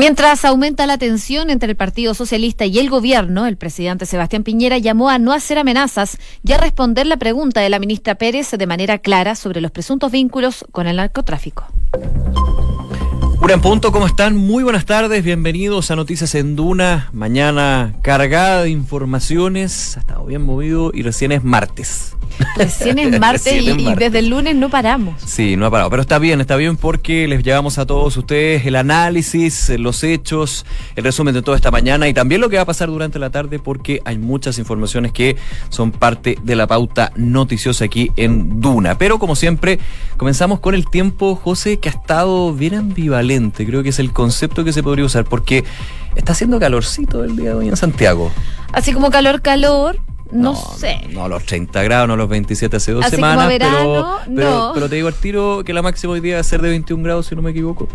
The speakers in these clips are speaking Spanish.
Mientras aumenta la tensión entre el Partido Socialista y el gobierno, el presidente Sebastián Piñera llamó a no hacer amenazas y a responder la pregunta de la ministra Pérez de manera clara sobre los presuntos vínculos con el narcotráfico. Una en punto, ¿cómo están? Muy buenas tardes, bienvenidos a Noticias en Duna. Mañana cargada de informaciones, ha estado bien movido y recién es martes. Recién es martes, y, desde el lunes no paramos. Sí, no ha parado, pero está bien, está bien porque les llevamos a todos ustedes el análisis, los hechos, el resumen de toda esta mañana y también lo que va a pasar durante la tarde porque hay muchas informaciones que son parte de la pauta noticiosa aquí en Duna. Pero como siempre, comenzamos con el tiempo, José, que ha estado bien ambivalente, creo que es el concepto que se podría usar porque está haciendo calorcito el día de hoy en Santiago. Así como calor, calor, no, sé. No los 30 grados, no los 27 hace dos semanas. pero, pero, te digo al tiro que la máxima hoy día va a ser de 21 grados, si no me equivoco.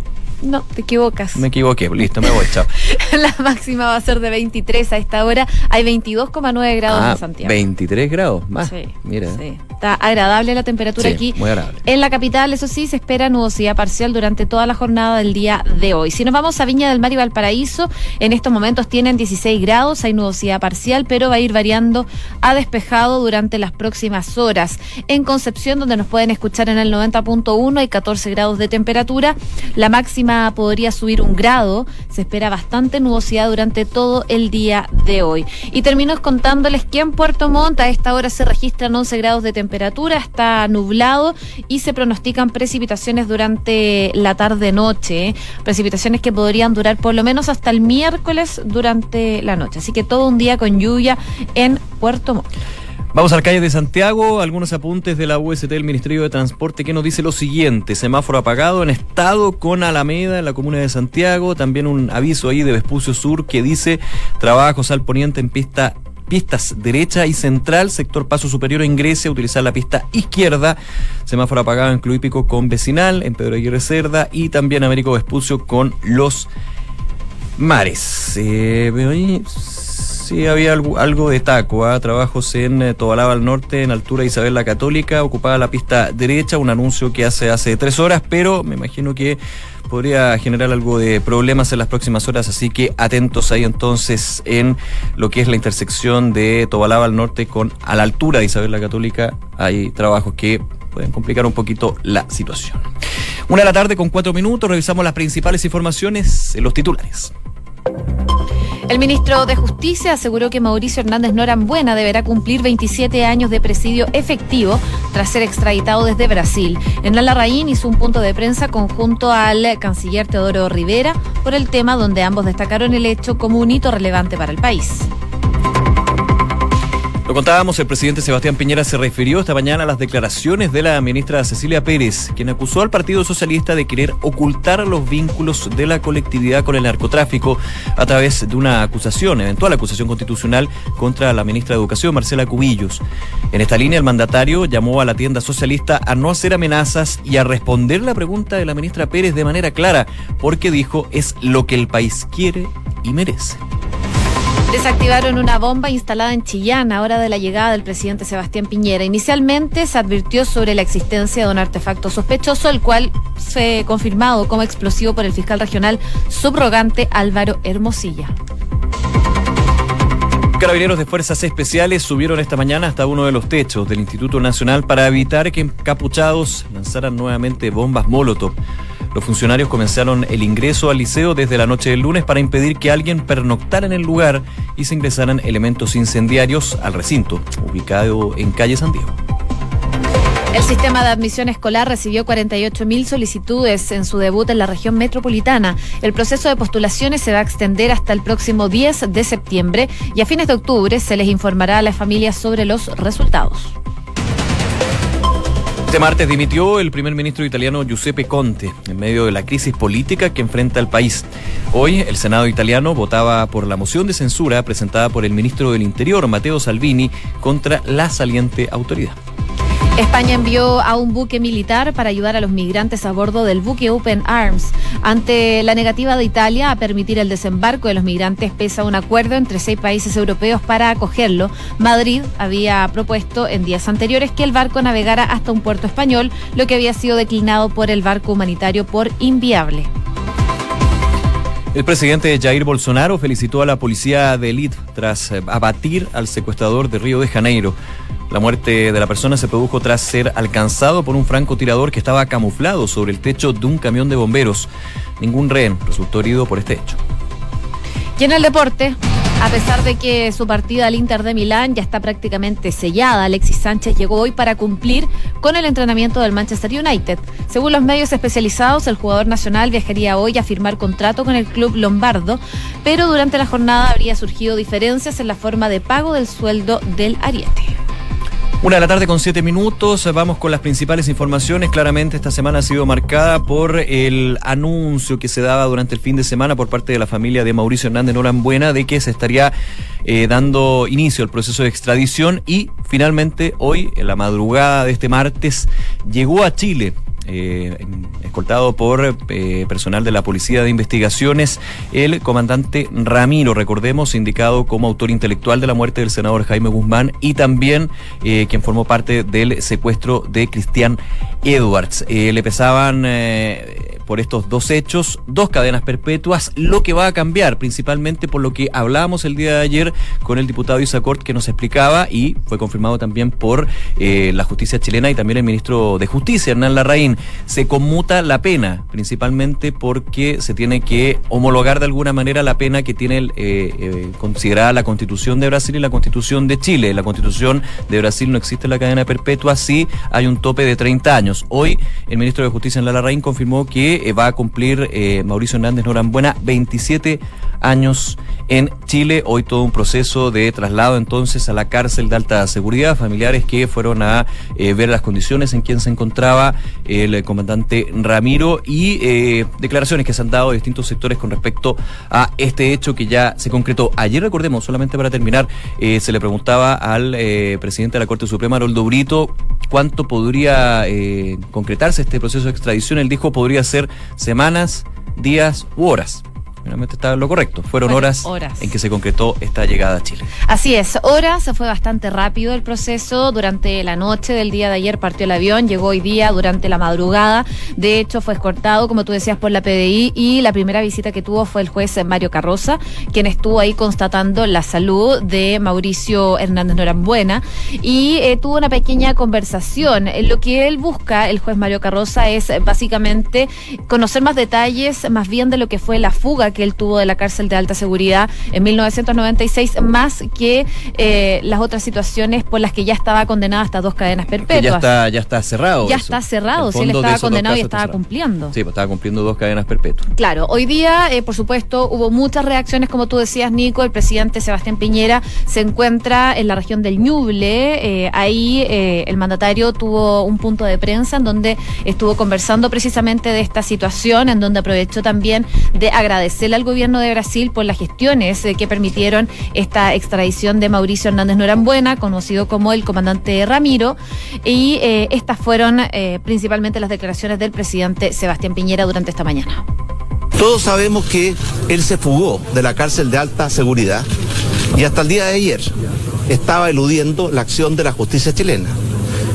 No, te equivocas. Me equivoqué, listo, me voy, chao. la máxima va a ser de 23 a esta hora. Hay 22,9 grados ah, en Santiago. 23 grados más. Sí, mira. Sí. Está agradable la temperatura aquí. Muy agradable. En la capital, eso sí, se espera nubosidad parcial durante toda la jornada del día de hoy. Si nos vamos a Viña del Mar y Valparaíso, en estos momentos tienen 16 grados, hay nubosidad parcial, pero va a ir variando a despejado durante las próximas horas. En Concepción, donde nos pueden escuchar en el 90.1, hay 14 grados de temperatura. La máxima podría subir un grado. Se espera bastante nubosidad durante todo el día de hoy. Y termino contándoles que en Puerto Montt a esta hora se registran 11 grados de temperatura, está nublado y se pronostican precipitaciones durante la tarde-noche. Precipitaciones que podrían durar por lo menos hasta el miércoles durante la noche. Así que todo un día con lluvia en Puerto Montt. Vamos al calle de Santiago, algunos apuntes de la UST del Ministerio de Transporte que nos dice lo siguiente, semáforo apagado en estado con Alameda en la comuna de Santiago, también un aviso ahí de Vespucio Sur que dice trabajos al poniente en pista pistas derecha y central, sector paso superior ingrese a utilizar la pista izquierda, semáforo apagado en Club Hípico con Vecinal, en Pedro Aguirre Cerda y también Américo Vespucio con los mares. Eh, Sí, había algo, de taco. ¿ah? Trabajos en eh, Tobalaba al norte, en altura Isabel la Católica, ocupada la pista derecha, un anuncio que hace hace tres horas, pero me imagino que podría generar algo de problemas en las próximas horas, así que atentos ahí entonces en lo que es la intersección de Tobalaba al norte con a la altura de Isabel la Católica. Hay trabajos que pueden complicar un poquito la situación. Una de la tarde con cuatro minutos, revisamos las principales informaciones en los titulares. El ministro de Justicia aseguró que Mauricio Hernández Norambuena deberá cumplir 27 años de presidio efectivo tras ser extraditado desde Brasil. En la hizo un punto de prensa conjunto al canciller Teodoro Rivera por el tema donde ambos destacaron el hecho como un hito relevante para el país. Lo contábamos, el presidente Sebastián Piñera se refirió esta mañana a las declaraciones de la ministra Cecilia Pérez, quien acusó al Partido Socialista de querer ocultar los vínculos de la colectividad con el narcotráfico a través de una acusación, eventual acusación constitucional contra la ministra de Educación, Marcela Cubillos. En esta línea, el mandatario llamó a la tienda socialista a no hacer amenazas y a responder la pregunta de la ministra Pérez de manera clara, porque dijo es lo que el país quiere y merece. Desactivaron una bomba instalada en Chillán a hora de la llegada del presidente Sebastián Piñera. Inicialmente se advirtió sobre la existencia de un artefacto sospechoso, el cual fue confirmado como explosivo por el fiscal regional subrogante Álvaro Hermosilla. Carabineros de Fuerzas Especiales subieron esta mañana hasta uno de los techos del Instituto Nacional para evitar que encapuchados lanzaran nuevamente bombas Molotov. Los funcionarios comenzaron el ingreso al liceo desde la noche del lunes para impedir que alguien pernoctara en el lugar y se ingresaran elementos incendiarios al recinto, ubicado en calle San Diego. El sistema de admisión escolar recibió 48.000 solicitudes en su debut en la región metropolitana. El proceso de postulaciones se va a extender hasta el próximo 10 de septiembre y a fines de octubre se les informará a las familias sobre los resultados. Este martes dimitió el primer ministro italiano Giuseppe Conte en medio de la crisis política que enfrenta el país. Hoy el Senado italiano votaba por la moción de censura presentada por el ministro del Interior, Matteo Salvini, contra la saliente autoridad. España envió a un buque militar para ayudar a los migrantes a bordo del buque Open Arms. Ante la negativa de Italia a permitir el desembarco de los migrantes, pesa un acuerdo entre seis países europeos para acogerlo. Madrid había propuesto en días anteriores que el barco navegara hasta un puerto español, lo que había sido declinado por el barco humanitario por inviable. El presidente Jair Bolsonaro felicitó a la policía de élite tras eh, abatir al secuestrador de Río de Janeiro. La muerte de la persona se produjo tras ser alcanzado por un francotirador que estaba camuflado sobre el techo de un camión de bomberos. Ningún rehén resultó herido por este hecho. Y en el deporte, a pesar de que su partida al Inter de Milán ya está prácticamente sellada, Alexis Sánchez llegó hoy para cumplir con el entrenamiento del Manchester United. Según los medios especializados, el jugador nacional viajaría hoy a firmar contrato con el club lombardo, pero durante la jornada habría surgido diferencias en la forma de pago del sueldo del ariete. Una de la tarde con siete minutos, vamos con las principales informaciones. Claramente esta semana ha sido marcada por el anuncio que se daba durante el fin de semana por parte de la familia de Mauricio Hernández Norambuena de que se estaría eh, dando inicio al proceso de extradición y finalmente hoy, en la madrugada de este martes, llegó a Chile eh, escoltado por eh, personal de la Policía de Investigaciones, el comandante Ramiro, recordemos, indicado como autor intelectual de la muerte del senador Jaime Guzmán y también eh, quien formó parte del secuestro de Cristian Edwards. le pesaban por estos dos hechos, dos cadenas perpetuas, lo que va a cambiar, principalmente por lo que hablábamos el día de ayer con el diputado Isacort que nos explicaba y fue confirmado también por eh, la justicia chilena y también el ministro de Justicia, Hernán Larraín. Se conmuta la pena, principalmente porque se tiene que homologar de alguna manera la pena que tiene eh, eh, considerada la constitución de Brasil y la constitución de Chile. La constitución de Brasil no existe la cadena perpetua, sí hay un tope de 30 años. Hoy el ministro de Justicia, Hernán Larraín, confirmó que eh, va a cumplir eh, Mauricio Hernández Norambuena 27 años en Chile. Hoy todo un proceso de traslado entonces a la cárcel de alta seguridad. Familiares que fueron a eh, ver las condiciones en que se encontraba el comandante Ramiro y declaraciones que se han dado de distintos sectores con respecto a este hecho que ya se concretó. Ayer, recordemos, solamente para terminar, se le preguntaba al presidente de la Corte Suprema, Aroldo Brito, cuánto podría concretarse este proceso de extradición. Él dijo podría ser semanas, días u horas finalmente está lo correcto. Fueron horas, en que se concretó esta llegada a Chile. Así es, horas, se fue bastante rápido el proceso. Durante la noche del día de ayer partió el avión, llegó hoy día durante la madrugada. De hecho, fue escortado, como tú decías, por la PDI y la primera visita que tuvo fue el juez Mario Carroza, quien estuvo ahí constatando la salud de Mauricio Hernández Norambuena y eh, tuvo una pequeña conversación. Lo que él busca, el juez Mario Carroza, es básicamente conocer más detalles, más bien de lo que fue la fuga que él tuvo de la cárcel de alta seguridad en 1996, más que eh, las otras situaciones por las que ya estaba condenado hasta dos cadenas perpetuas. ya está, ya está cerrado. Ya está cerrado, si él estaba condenado y estaba cumpliendo. Sí, pues estaba cumpliendo dos cadenas perpetuas. Claro, hoy día, eh, por supuesto, hubo muchas reacciones, como tú decías, Nico. El presidente Sebastián Piñera se encuentra en la región del Ñuble. Eh, ahí el mandatario tuvo un punto de prensa en donde estuvo conversando precisamente de esta situación, en donde aprovechó también de agradecer al gobierno de Brasil por las gestiones eh, que permitieron esta extradición de Mauricio Hernández Norambuena, conocido como el comandante Ramiro, y eh, estas fueron eh, principalmente las declaraciones del presidente Sebastián Piñera durante esta mañana. Todos sabemos que él se fugó de la cárcel de alta seguridad y hasta el día de ayer estaba eludiendo la acción de la justicia chilena.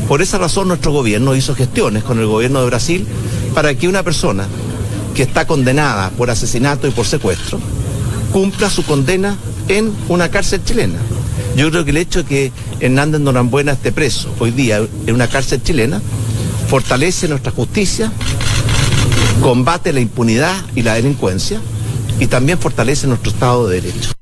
Por esa razón nuestro gobierno hizo gestiones con el gobierno de Brasil para que una persona que está condenada por asesinato y por secuestro cumpla su condena en una cárcel chilena. Yo creo que el hecho de que Hernández Norambuena esté preso hoy día en una cárcel chilena fortalece nuestra justicia, combate la impunidad y la delincuencia y también fortalece nuestro Estado de Derecho.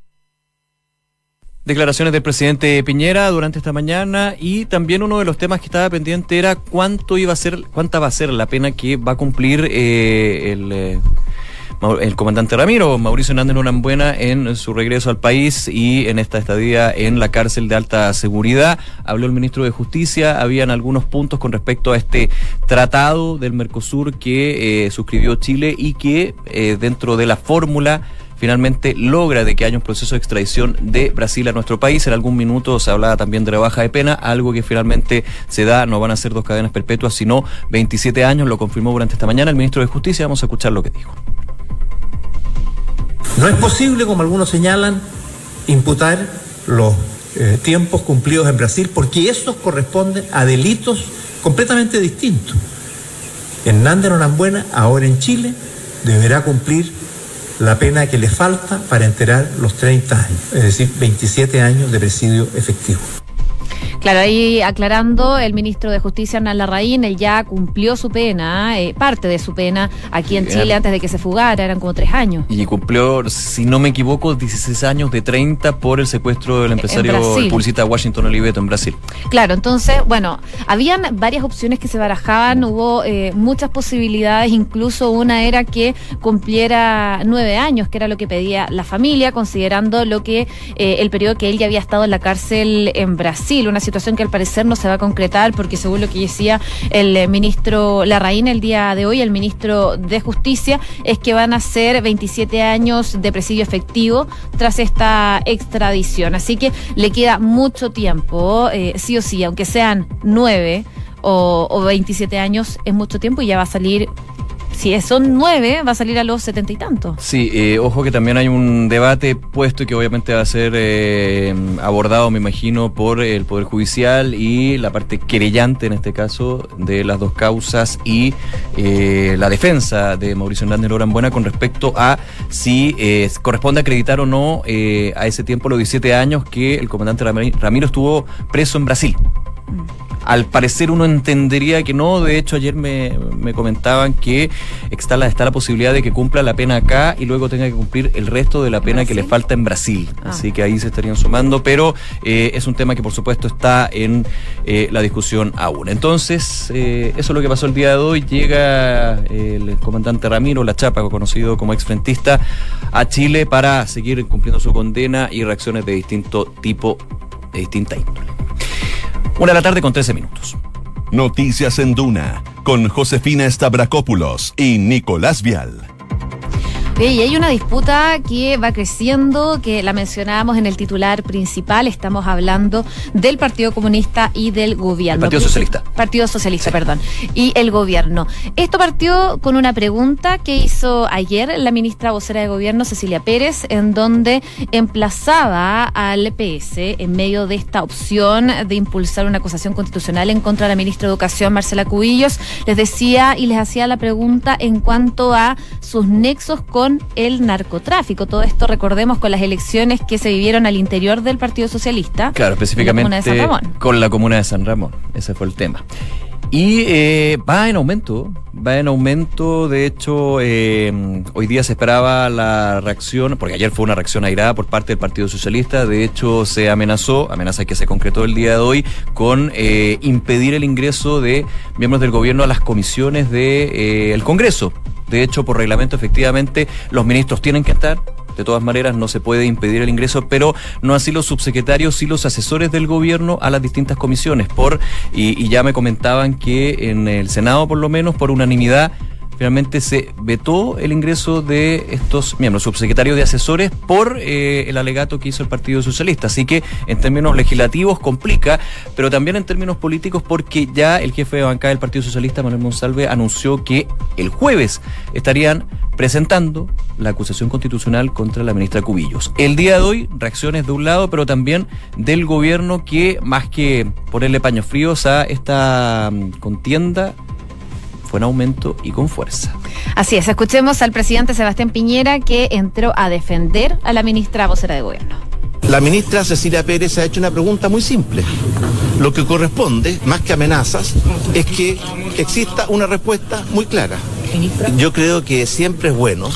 Declaraciones del presidente Piñera durante esta mañana y también uno de los temas que estaba pendiente era cuánto iba a ser, cuánta va a ser la pena que va a cumplir eh, el, eh, el comandante Ramiro, Mauricio Hernández Norambuena, en su regreso al país y en esta estadía en la cárcel de alta seguridad. Habló el ministro de Justicia, habían algunos puntos con respecto a este tratado del Mercosur que eh, suscribió Chile y que dentro de la fórmula finalmente logra de que haya un proceso de extradición de Brasil a nuestro país. En algún minuto se hablaba también de rebaja de pena, algo que finalmente se da, no van a ser dos cadenas perpetuas, sino 27 años, lo confirmó durante esta mañana el ministro de Justicia. Vamos a escuchar lo que dijo. No es posible, como algunos señalan, imputar los eh, tiempos cumplidos en Brasil, porque esos corresponden a delitos completamente distintos. Hernández Norambuena, ahora en Chile, deberá cumplir la pena que le falta para enterar los 30 años, es decir, 27 años de presidio efectivo. Claro, ahí aclarando, el ministro de Justicia, Hernán Larraín, él ya cumplió su pena, eh, parte de su pena aquí en Chile antes de que se fugara, eran como tres años. Y cumplió, si no me equivoco, 16 años de 30 por el secuestro del empresario publicista Washington Oliveto en Brasil. Claro, entonces, bueno, habían varias opciones que se barajaban, hubo eh, muchas posibilidades, incluso una era que cumpliera nueve años, que era lo que pedía la familia, considerando lo que eh, el periodo que él ya había estado en la cárcel en Brasil, una situación que al parecer no se va a concretar porque según lo que decía el eh, ministro Larraín el día de hoy, el ministro de Justicia, es que van a ser 27 años de presidio efectivo tras esta extradición. Así que le queda mucho tiempo, eh, sí o sí, aunque sean nueve o, o 27 años, es mucho tiempo y ya va a salir si son nueve, va a salir a los setenta y tantos. Sí, eh, ojo que también hay un debate puesto y que obviamente va a ser eh, abordado, me imagino, por el Poder Judicial y la parte querellante, en este caso, de las dos causas y eh, la defensa de Mauricio Hernández Buena con respecto a si corresponde acreditar o no a ese tiempo los 17 años que el comandante Ramiro estuvo preso en Brasil. Mm al parecer uno entendería que no. De hecho, ayer me, comentaban que está la, está la posibilidad de que cumpla la pena acá y luego tenga que cumplir el resto de la pena que le falta en Brasil. Ah. Así que ahí se estarían sumando, pero eh, es un tema que por supuesto está en eh, la discusión aún. Entonces, eh, eso es lo que pasó el día de hoy. Llega el comandante Ramiro La Chapa, conocido como exfrentista, a Chile para seguir cumpliendo su condena y reacciones de distinto tipo, de distinta índole. Una de la tarde con 13 minutos. Noticias en Duna con Josefina Stavrakopoulos y Nicolás Vial y hay una disputa que va creciendo, que la mencionábamos en el titular principal. Estamos hablando del Partido Comunista y del gobierno. Partido Socialista. Partido Socialista, perdón. Y el gobierno. Esto partió con una pregunta que hizo ayer la ministra vocera de gobierno, Cecilia Pérez, en donde emplazaba al PS en medio de esta opción de impulsar una acusación constitucional en contra de la ministra de Educación, Marcela Cubillos. Les decía y les hacía la pregunta en cuanto a sus nexos con el narcotráfico. Todo esto recordemos con las elecciones que se vivieron al interior del Partido Socialista. Claro, específicamente con la comuna de San Ramón. Ese fue el tema. Y eh, va en aumento, va en aumento. De hecho, eh, hoy día se esperaba la reacción, porque ayer fue una reacción airada por parte del Partido Socialista. De hecho, se amenazó, amenaza que se concretó el día de hoy, con eh, impedir el ingreso de miembros del gobierno a las comisiones del Congreso. De hecho, por reglamento, efectivamente, los ministros tienen que estar. De todas maneras, no se puede impedir el ingreso, pero no así los subsecretarios y los asesores del gobierno a las distintas comisiones. Por, y, ya me comentaban que en el Senado, por lo menos, por unanimidad, finalmente se vetó el ingreso de estos miembros, subsecretarios de asesores, por eh, el alegato que hizo el Partido Socialista. Así que en términos legislativos complica, pero también en términos políticos porque ya el jefe de bancada del Partido Socialista, Manuel Monsalve, anunció que el jueves estarían presentando la acusación constitucional contra la ministra Cubillos. El día de hoy, reacciones de un lado, pero también del gobierno que, más que ponerle paños fríos a esta mm, contienda, fue en aumento y con fuerza. Así es, escuchemos al presidente Sebastián Piñera que entró a defender a la ministra vocera de gobierno. La ministra Cecilia Pérez ha hecho una pregunta muy simple. Lo que corresponde, más que amenazas, es que exista una respuesta muy clara. Yo creo que siempre es bueno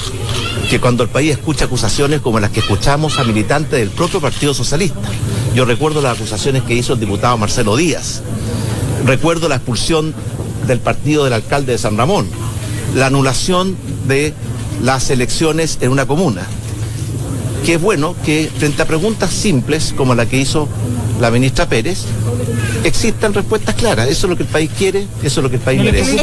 que cuando el país escucha acusaciones como las que escuchamos a militantes del propio Partido Socialista. Yo recuerdo las acusaciones que hizo el diputado Marcelo Díaz. Recuerdo la expulsión del partido del alcalde de San Ramón. La anulación de las elecciones en una comuna. Que es bueno que frente a preguntas simples como la que hizo la ministra Pérez, existan respuestas claras. Eso es lo que el país quiere, eso es lo que el país merece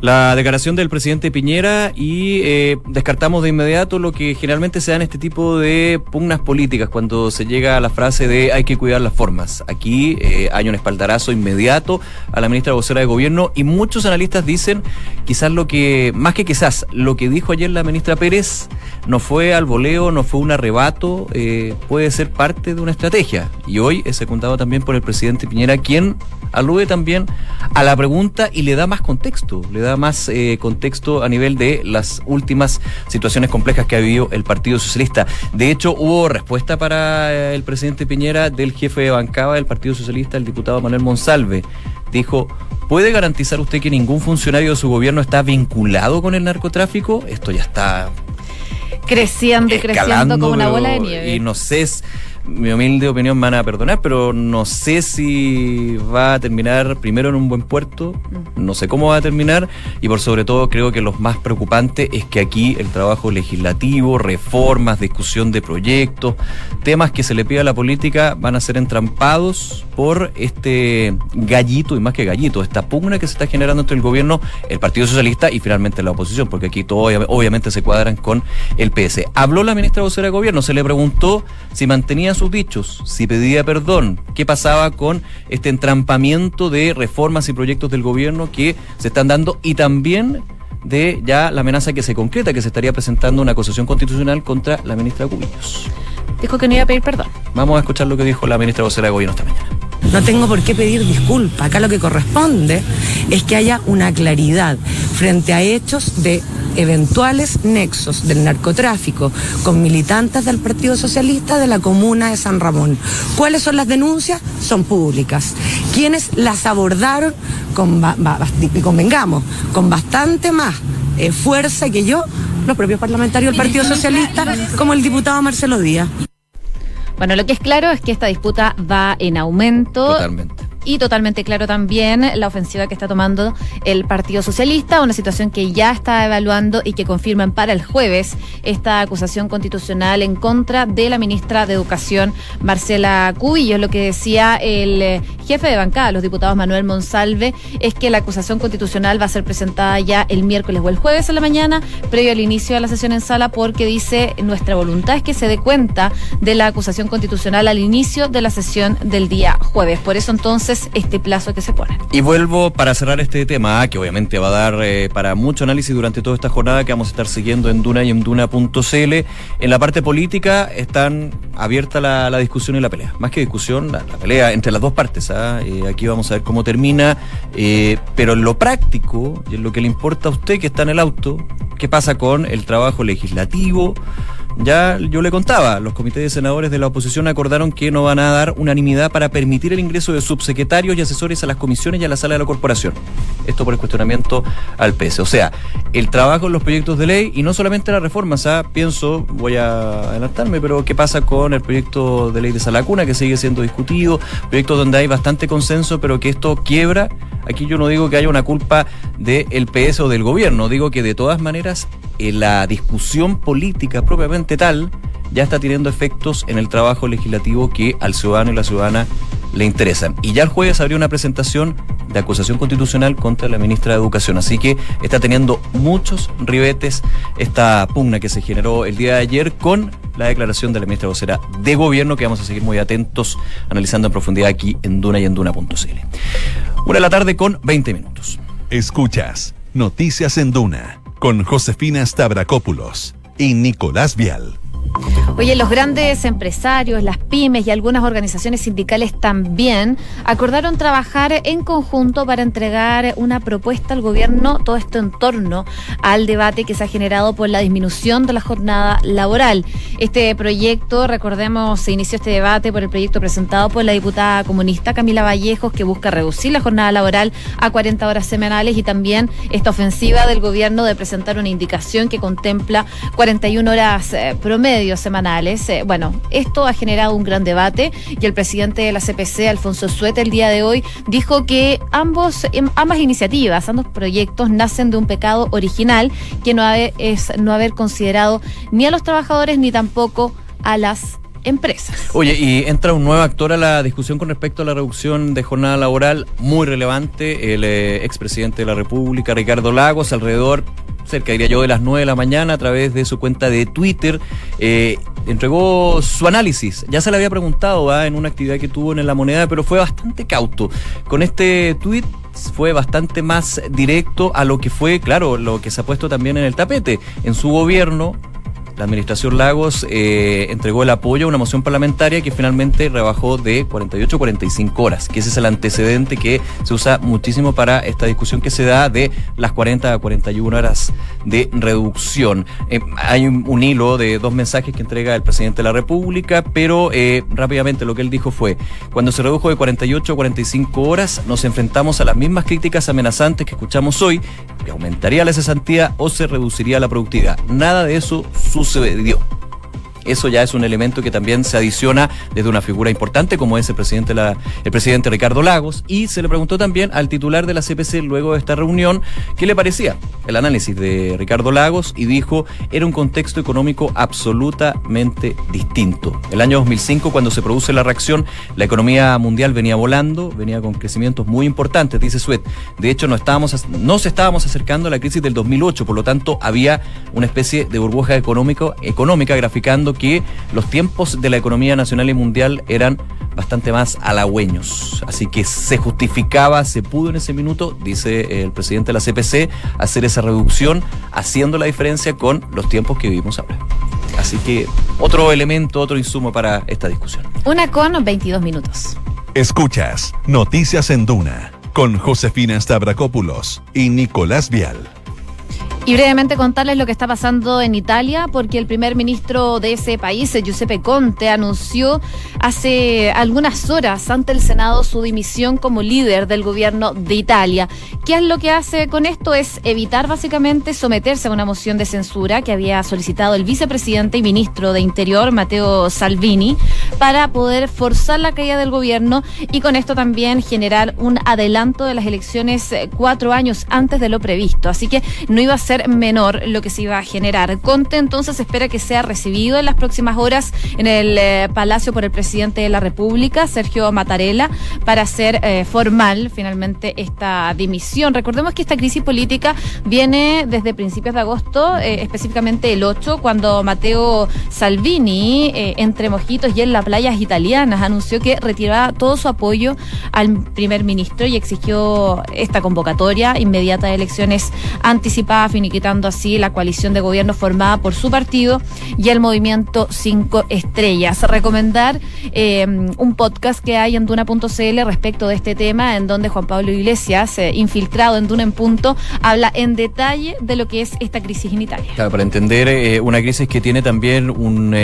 la declaración del presidente Piñera y eh, descartamos de inmediato lo que generalmente se da en este tipo de pugnas políticas cuando se llega a la frase de hay que cuidar las formas. Aquí eh, hay un espaldarazo inmediato a la ministra vocera de gobierno y muchos analistas dicen quizás lo que, más que quizás, lo que dijo ayer la ministra Pérez no fue al voleo, no fue un arrebato, eh, puede ser parte de una estrategia. Y hoy es secundado también por el presidente Piñera, quien alude también a la pregunta y le da más contexto, le da da más eh, contexto a nivel de las últimas situaciones complejas que ha vivido el Partido Socialista. De hecho, hubo respuesta para eh, el presidente Piñera del jefe de bancada del Partido Socialista, el diputado Manuel Monsalve. Dijo, ¿puede garantizar usted que ningún funcionario de su gobierno está vinculado con el narcotráfico? Esto ya está creciendo y creciendo como una bola de nieve. Y no sé, mi humilde opinión me van a perdonar, pero no sé si va a terminar primero en un buen puerto, Mm. no sé cómo va a terminar y por sobre todo creo que lo más preocupante es que aquí el trabajo legislativo, reformas, discusión de proyectos, temas que se le pide a la política van a ser entrampados por este gallito y más que gallito, esta pugna que se está generando entre el gobierno, el Partido Socialista y finalmente la oposición, porque aquí todo obvia- obviamente se cuadran con el PS. Habló la ministra vocera de gobierno, se le preguntó si mantenía sus dichos, si pedía perdón, qué pasaba con este entrampamiento de reformas y proyectos del gobierno que se están dando y también de ya la amenaza que se concreta, que se estaría presentando una acusación constitucional contra la ministra Cubillos. Dijo que no iba a pedir perdón. Vamos a escuchar lo que dijo la ministra vocera de gobierno esta mañana. No tengo por qué pedir disculpa. Acá lo que corresponde es que haya una claridad frente a hechos de eventuales nexos del narcotráfico con militantes del Partido Socialista de la comuna de San Ramón. ¿Cuáles son las denuncias? Son públicas. ¿Quiénes las abordaron con, convengamos, con bastante más eh, fuerza que yo? Los propios parlamentarios del Partido Socialista, como el diputado Marcelo Díaz. Bueno, lo que es claro es que esta disputa va en aumento. Totalmente. Y totalmente claro también la ofensiva que está tomando el Partido Socialista, una situación que ya está evaluando y que confirman para el jueves esta acusación constitucional en contra de la ministra de Educación, Marcela Cubillos. Lo que decía el eh, jefe de bancada, los diputados Manuel Monsalve, es que la acusación constitucional va a ser presentada ya el miércoles o el jueves en la mañana, previo al inicio de la sesión en sala, porque dice nuestra voluntad es que se dé cuenta de la acusación constitucional al inicio de la sesión del día jueves. Por eso entonces este plazo que se pone. Y vuelvo para cerrar este tema, que obviamente va a dar eh, para mucho análisis durante toda esta jornada que vamos a estar siguiendo en Duna y en Duna.cl. En la parte política están abierta la, discusión y la pelea. Más que discusión, la, la pelea entre las dos partes. ¿ah? Eh, aquí vamos a ver cómo termina. eh, pero en lo práctico, y en lo que le importa a usted que está en el auto, ¿qué pasa con el trabajo legislativo? Ya yo le contaba, los comités de senadores de la oposición acordaron que no van a dar unanimidad para permitir el ingreso de subsecretarios y asesores a las comisiones y a la sala de la corporación. Esto por el cuestionamiento al PS. O sea, el trabajo en los proyectos de ley y no solamente las reformas. ¿ah? Pienso, voy a adelantarme, pero ¿qué pasa con el proyecto de ley de Salacuna que sigue siendo discutido? Proyectos donde hay bastante consenso, pero que esto quiebra. Aquí yo no digo que haya una culpa del PS o del gobierno, digo que de todas maneras eh, la discusión política propiamente tal ya está teniendo efectos en el trabajo legislativo que al ciudadano y la ciudadana le interesan. Y ya el jueves habría una presentación de acusación constitucional contra la ministra de Educación. Así que está teniendo muchos ribetes esta pugna que se generó el día de ayer con la declaración de la ministra vocera de gobierno que vamos a seguir muy atentos analizando en profundidad aquí en Duna y en Duna.cl. Una de la tarde con 20 minutos. Escuchas Noticias en Duna con Josefina Stavrakopoulos y Nicolás Vial. Oye, los grandes empresarios, las pymes y algunas organizaciones sindicales también acordaron trabajar en conjunto para entregar una propuesta al gobierno, todo esto en torno al debate que se ha generado por la disminución de la jornada laboral. Este proyecto, recordemos, se inició este debate por el proyecto presentado por la diputada comunista Camila Vallejos, que busca reducir la jornada laboral a 40 horas semanales y también esta ofensiva del gobierno de presentar una indicación que contempla 41 horas eh, promedio semanales. Eh, bueno, esto ha generado un gran debate y el presidente de la CPC, Alfonso Suete, el día de hoy dijo que ambos, em, ambas iniciativas, ambos proyectos nacen de un pecado original que no haber- es no haber considerado ni a los trabajadores ni tampoco a las empresas. Oye, y entra un nuevo actor a la discusión con respecto a la reducción de jornada laboral, muy relevante, el eh, expresidente de la República, Ricardo Lagos, alrededor, cerca diría yo, de las 9 de la mañana, a través de su cuenta de Twitter, eh, entregó su análisis. Ya se le había preguntado en una actividad que tuvo en La Moneda, pero fue bastante cauto. Con este tweet fue bastante más directo a lo que fue, claro, lo que se ha puesto también en el tapete. En su gobierno la administración Lagos eh, entregó el apoyo a una moción parlamentaria que finalmente rebajó de 48 a 45 horas, que ese es el antecedente que se usa muchísimo para esta discusión que se da de las 40 a 41 horas de reducción. Eh, hay un, un hilo de dos mensajes que entrega el presidente de la República, pero eh, rápidamente lo que él dijo fue, cuando se redujo de 48 a 45 horas, nos enfrentamos a las mismas críticas amenazantes que escuchamos hoy, que aumentaría la cesantía o se reduciría la productividad. Nada de eso sucedió. Eso ya es un elemento que también se adiciona desde una figura importante como es el presidente, el presidente Ricardo Lagos y se le preguntó también al titular de la CPC luego de esta reunión qué le parecía el análisis de Ricardo Lagos y dijo era un contexto económico absolutamente distinto. El año 2005 cuando se produce la reacción la economía mundial venía volando, venía con crecimientos muy importantes, dice Suet. De hecho no estábamos estábamos acercando a la crisis del 2008, por lo tanto había una especie de burbuja económica graficando que los tiempos de la economía nacional y mundial eran bastante más halagüeños. Así que se justificaba, se pudo en ese minuto, dice el presidente de la CPC, hacer esa reducción, haciendo la diferencia con los tiempos que vivimos ahora. Así que otro elemento, otro insumo para esta discusión. Una con 22 minutos. Escuchas Noticias en Duna con Josefina Stavrakopoulos y Nicolás Vial. Y brevemente contarles lo que está pasando en Italia, porque el primer ministro de ese país, Giuseppe Conte, anunció hace algunas horas ante el Senado su dimisión como líder del gobierno de Italia. ¿Qué es lo que hace con esto? Es evitar básicamente someterse a una moción de censura que había solicitado el vicepresidente y ministro de Interior, Matteo Salvini, para poder forzar la caída del gobierno y con esto también generar un adelanto de las elecciones eh, cuatro años antes de lo previsto. Así que no iba a ser menor lo que se iba a generar. Conte entonces espera que sea recibido en las próximas horas en el eh, Palacio por el presidente de la República, Sergio Mattarella, para hacer eh, formal finalmente esta dimisión. Recordemos que esta crisis política viene desde principios de agosto, eh, específicamente el 8, cuando Matteo Salvini, entre mojitos y en las playas italianas, anunció que retiraba todo su apoyo al primer ministro y exigió esta convocatoria inmediata de elecciones anticipadas, finiquitando así la coalición de gobierno formada por su partido y el movimiento Cinco Estrellas. Recomendar eh, un podcast que hay en Duna.cl respecto de este tema, en donde Juan Pablo Iglesias, eh, infiltrado en Duna en Punto, habla en detalle de lo que es esta crisis en Italia. Claro, para entender eh, una crisis que tiene también un,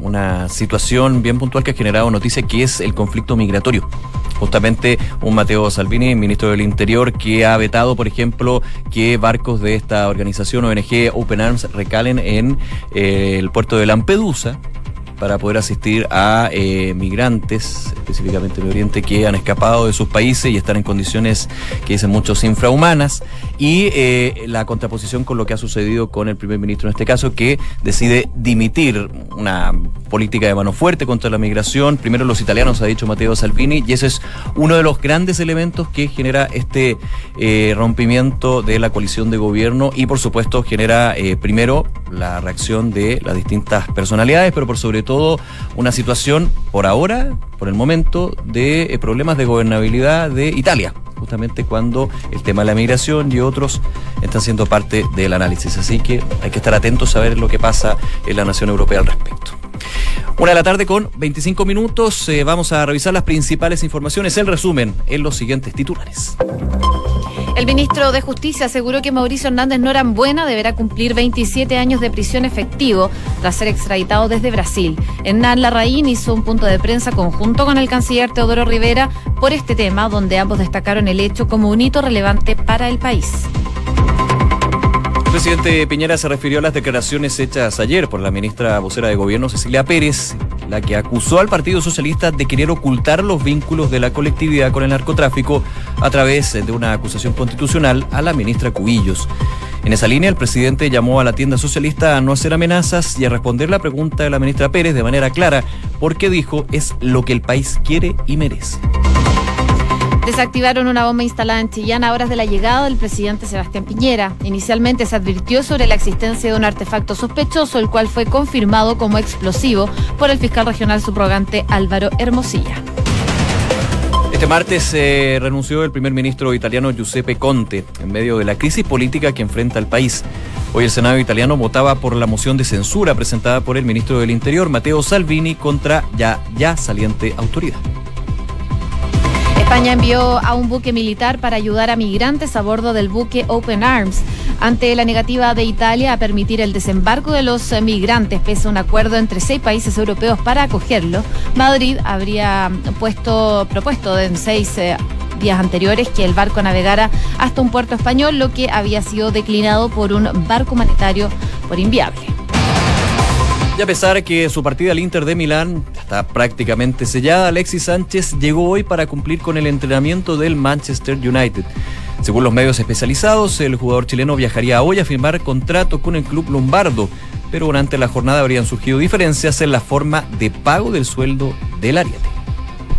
una situación bien puntual que ha generado noticia, que es el conflicto migratorio. Justamente un Mateo Salvini, ministro del Interior, que ha vetado, por ejemplo, que barcos de esta organización ONG Open Arms recalen en eh, el puerto de Lampedusa para poder asistir a eh, migrantes, específicamente en Oriente, que han escapado de sus países y están en condiciones que dicen muchos infrahumanas, y eh, la contraposición con lo que ha sucedido con el primer ministro en este caso, que decide dimitir una política de mano fuerte contra la migración. Primero los italianos, ha dicho Matteo Salvini, y ese es uno de los grandes elementos que genera este eh, rompimiento de la coalición de gobierno y por supuesto genera eh, primero la reacción de las distintas personalidades, pero por sobre todo una situación por ahora, por el momento, de eh, problemas de gobernabilidad de Italia justamente cuando el tema de la migración y otros están siendo parte del análisis. Así que hay que estar atentos a ver lo que pasa en la nación europea al respecto. Una de la tarde con 25 minutos. eh, vamos a revisar las principales informaciones, el resumen en los siguientes titulares. El ministro de Justicia aseguró que Mauricio Hernández Norambuena deberá cumplir 27 años de prisión efectivo tras ser extraditado desde Brasil. Hernán Larraín hizo un punto de prensa conjunto con el canciller Teodoro Rivera por este tema, donde ambos destacaron el hecho como un hito relevante para el país. El presidente Piñera se refirió a las declaraciones hechas ayer por la ministra vocera de Gobierno, Cecilia Pérez, la que acusó al Partido Socialista de querer ocultar los vínculos de la colectividad con el narcotráfico a través de una acusación constitucional a la ministra Cubillos. En esa línea, el presidente llamó a la tienda socialista a no hacer amenazas y a responder la pregunta de la ministra Pérez de manera clara, porque dijo es lo que el país quiere y merece. Desactivaron una bomba instalada en Chillán a horas de la llegada del presidente Sebastián Piñera. Inicialmente se advirtió sobre la existencia de un artefacto sospechoso, el cual fue confirmado como explosivo por el fiscal regional subrogante Álvaro Hermosilla. Este martes se renunció el primer ministro italiano Giuseppe Conte en medio de la crisis política que enfrenta el país. Hoy el Senado italiano votaba por la moción de censura presentada por el ministro del Interior, Matteo Salvini, contra ya, ya saliente autoridad. España envió a un buque militar para ayudar a migrantes a bordo del buque Open Arms. Ante la negativa de Italia a permitir el desembarco de los migrantes, pese a un acuerdo entre seis países europeos para acogerlo, Madrid habría puesto, propuesto en seis eh, días anteriores que el barco navegara hasta un puerto español, lo que había sido declinado por un barco humanitario por inviable. A pesar de que su partida al Inter de Milán está prácticamente sellada, Alexis Sánchez llegó hoy para cumplir con el entrenamiento del Manchester United. Según los medios especializados, el jugador chileno viajaría hoy a firmar contrato con el club lombardo, pero durante la jornada habrían surgido diferencias en la forma de pago del sueldo del ariete.